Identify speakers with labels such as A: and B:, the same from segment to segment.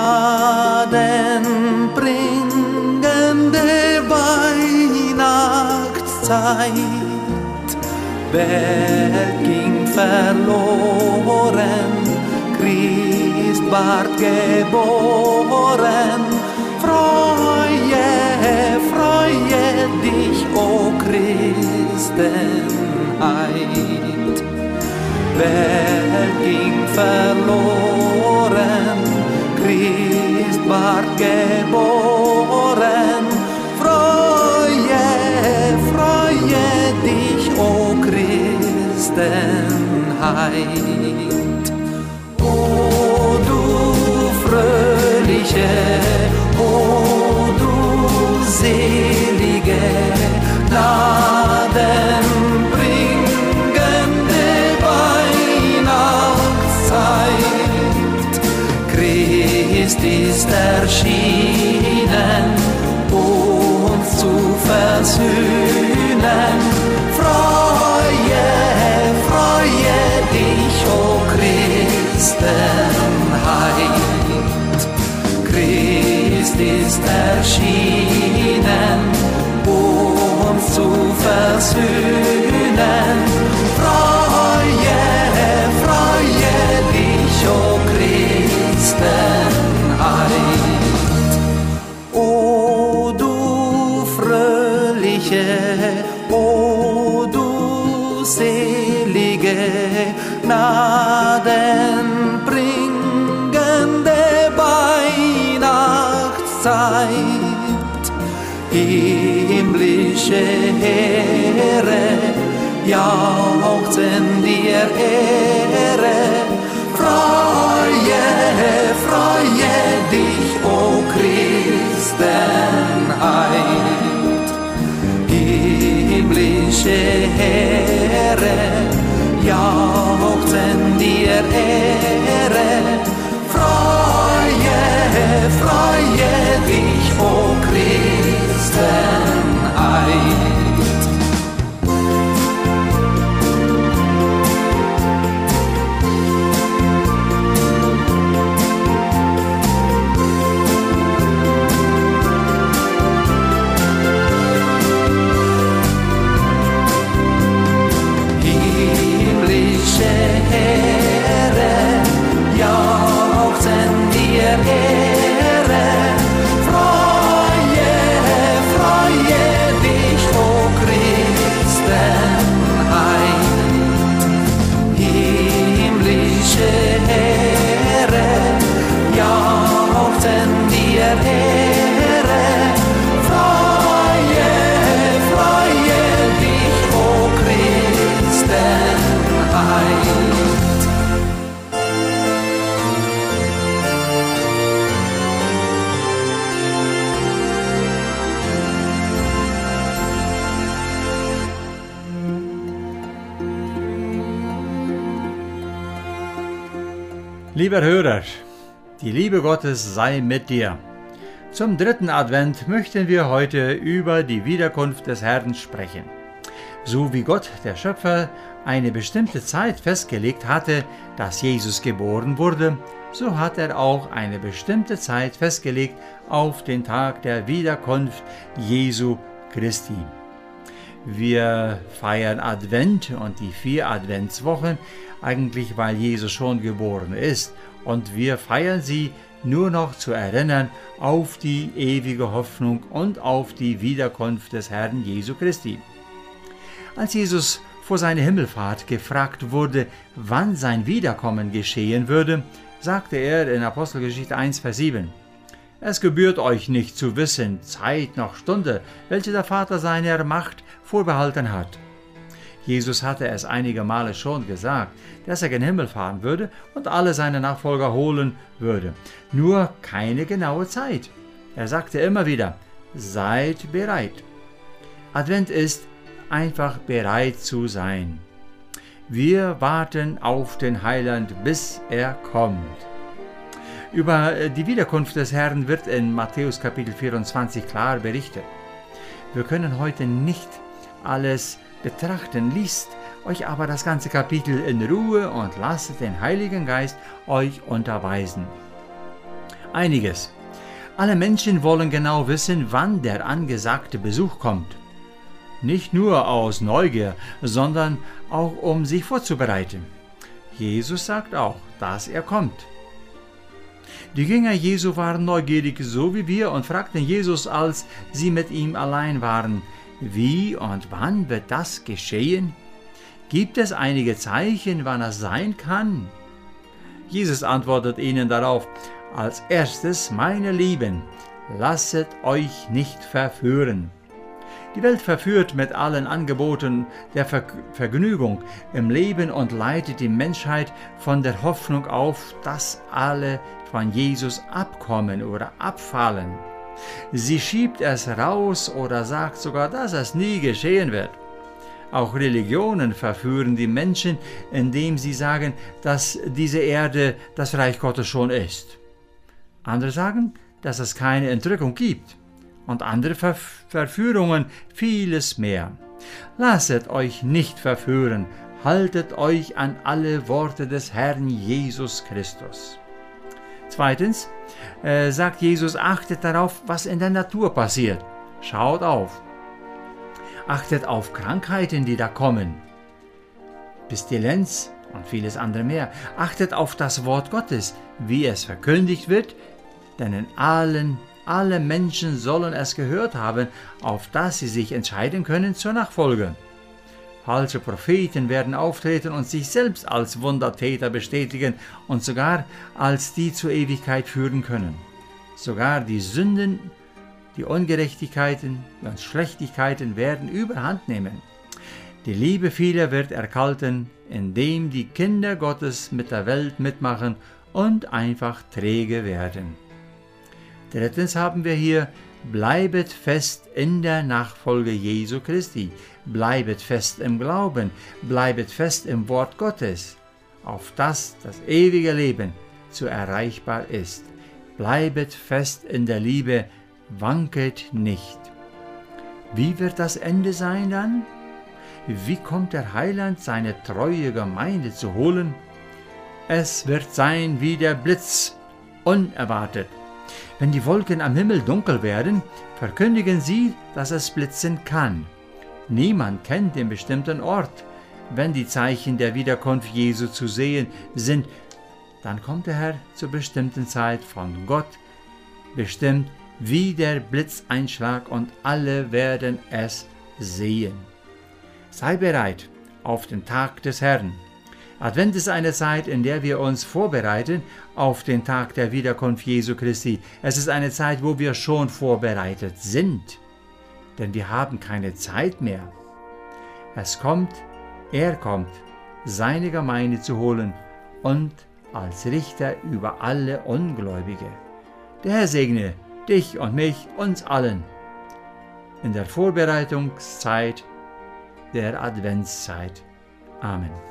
A: Gnadenbringende Weihnachtszeit. Welt ging verloren, Christ ward geboren, freue, freue dich, o Christenheit. Welt ging verloren, ward geboren, freue, freue dich, o Christenheit. O du fröhliche, selige, gnadenbringende Weihnachtszeit. Himmlische Heere jauchzen dir Ehre. Freue, freue dich, o Christenheit.
B: Lieber Hörer, die Liebe Gottes sei mit dir. Zum dritten Advent möchten wir heute über die Wiederkunft des Herrn sprechen. So wie Gott, der Schöpfer, eine bestimmte Zeit festgelegt hatte, dass Jesus geboren wurde, so hat er auch eine bestimmte Zeit festgelegt auf den Tag der Wiederkunft Jesu Christi. Wir feiern Advent und die vier Adventswochen eigentlich, weil Jesus schon geboren ist und wir feiern sie nur noch zu erinnern auf die ewige Hoffnung und auf die Wiederkunft des Herrn Jesu Christi. Als Jesus vor seiner Himmelfahrt gefragt wurde, wann sein Wiederkommen geschehen würde, sagte er in Apostelgeschichte 1, Vers 7, Es gebührt euch nicht zu wissen, Zeit noch Stunde, welche der Vater seiner Macht vorbehalten hat. Jesus hatte es einige Male schon gesagt, dass er gen Himmel fahren würde und alle seine Nachfolger holen würde. Nur keine genaue Zeit. Er sagte immer wieder, seid bereit. Advent ist einfach bereit zu sein. Wir warten auf den Heiland, bis er kommt. Über äh, die Wiederkunft des Herrn wird in Matthäus Kapitel 24 klar berichtet. Wir können heute nicht alles betrachten, liest euch aber das ganze Kapitel in Ruhe und lasst den Heiligen Geist euch unterweisen. Einiges. Alle Menschen wollen genau wissen, wann der angesagte Besuch kommt. Nicht nur aus Neugier, sondern auch um sich vorzubereiten. Jesus sagt auch, dass er kommt. Die Jünger Jesu waren neugierig, so wie wir, und fragten Jesus, als sie mit ihm allein waren, wie und wann wird das geschehen? Gibt es einige Zeichen, wann es sein kann? Jesus antwortet ihnen darauf, als erstes, meine Lieben, lasset euch nicht verführen. Die Welt verführt mit allen Angeboten der Ver Vergnügung im Leben und leitet die Menschheit von der Hoffnung auf, dass alle von Jesus abkommen oder abfallen. Sie schiebt es raus oder sagt sogar, dass es nie geschehen wird. Auch Religionen verführen die Menschen, indem sie sagen, dass diese Erde das Reich Gottes schon ist. Andere sagen, dass es keine Entrückung gibt und andere Ver Verführungen, vieles mehr. Lasset euch nicht verführen, haltet euch an alle Worte des Herrn Jesus Christus. Zweitens äh, sagt Jesus, achtet darauf, was in der Natur passiert. Schaut auf. Achtet auf Krankheiten, die da kommen. Pestilenz und vieles andere mehr. Achtet auf das Wort Gottes, wie es verkündigt wird, denn in allen alle Menschen sollen es gehört haben, auf dass sie sich entscheiden können zur Nachfolge. Falsche Propheten werden auftreten und sich selbst als Wundertäter bestätigen und sogar als die zur Ewigkeit führen können. Sogar die Sünden, die Ungerechtigkeiten und Schlechtigkeiten werden überhand nehmen. Die Liebe vieler wird erkalten, indem die Kinder Gottes mit der Welt mitmachen und einfach träge werden. Drittens haben wir hier, bleibet fest in der Nachfolge Jesu Christi, bleibet fest im Glauben, bleibet fest im Wort Gottes, auf das das ewige Leben zu erreichbar ist. Bleibet fest in der Liebe, wanket nicht. Wie wird das Ende sein dann? Wie kommt der Heiland seine treue Gemeinde zu holen? Es wird sein wie der Blitz, unerwartet, wenn die Wolken am Himmel dunkel werden, verkündigen sie, dass es blitzen kann. Niemand kennt den bestimmten Ort. Wenn die Zeichen der Wiederkunft Jesu zu sehen sind, dann kommt der Herr zur bestimmten Zeit von Gott bestimmt wie der Blitzeinschlag und alle werden es sehen. Sei bereit auf den Tag des Herrn. Advent ist eine Zeit, in der wir uns vorbereiten auf den Tag der Wiederkunft Jesu Christi. Es ist eine Zeit, wo wir schon vorbereitet sind, denn wir haben keine Zeit mehr. Es kommt, er kommt, seine Gemeinde zu holen und als Richter über alle Ungläubige. Der Herr segne dich und mich, uns allen, in der Vorbereitungszeit der Adventszeit. Amen.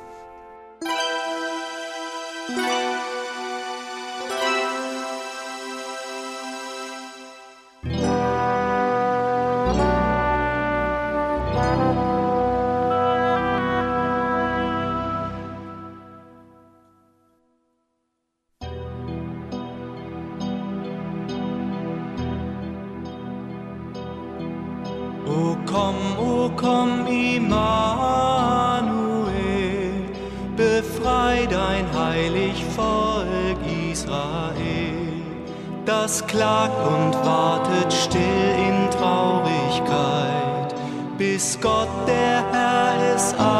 A: Das klagt und wartet still in Traurigkeit, bis Gott der Herr es einst